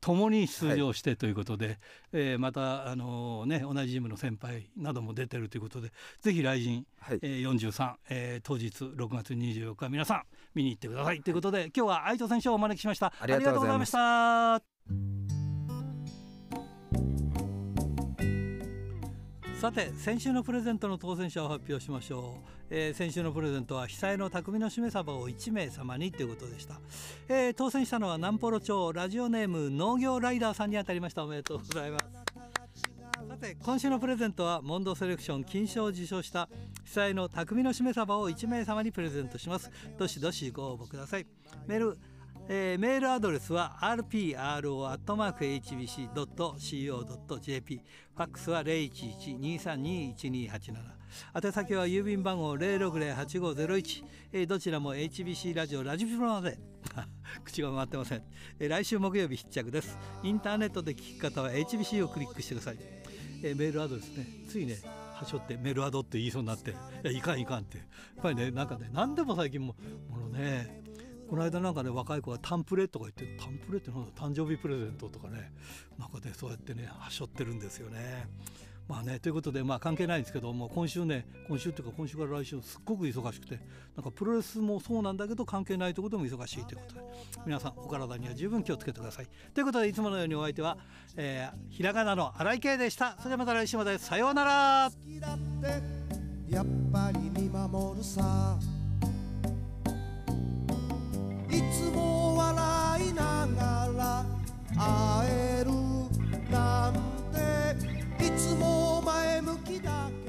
ともに出場してということで、はい、えー、またあの、ね、同じジムの先輩なども出てるということでぜひ来陣、はい、えー、43、えー、当日6月24日皆さん見に行ってくださいということで今日は相藤選手をお招きしました。ありがとうございました。さて先週のプレゼントの当選者を発表しましょう、えー、先週のプレゼントは被災の匠のしめ鯖を1名様にということでした、えー、当選したのは南幌町ラジオネーム農業ライダーさんに当たりました。おめでとうございます。さて今週のプレゼントはモンドセレクション金賞を受賞した被災の匠のしめ鯖を1名様にプレゼントします。どしどしご応募ください。メールえー、メールアドレスは rpro.hbc.co.jp ファックスは011-232-1287宛先は郵便番号060-8501、えー、どちらも HBC ラジオラジプロまで。口が回ってません、えー、来週木曜日必着です。インターネットで聞き方は HBC をクリックしてください、えー、メールアドレスねついねはしょってメールアドって言いそうになって。いやいかんいかんって。やっぱりねなんかね何でも最近もものねこの間なんかね若い子がタンプレとか言ってタンプレってなんだ誕生日プレゼントとかねなんかねそうやってねはしょってるんですよね。まあねということでまあ関係ないんですけども今週ね今週っていうか今週から来週すっごく忙しくてなんかプロレスもそうなんだけど関係ないところでも忙しいということで皆さんお体には十分気をつけてください。ということでいつものようにお相手は、えー、ひらがなの荒井圭でした。それではまた来週までさようなら。やっぱり見守るさいつも笑いながら会えるなんていつも前向きだけ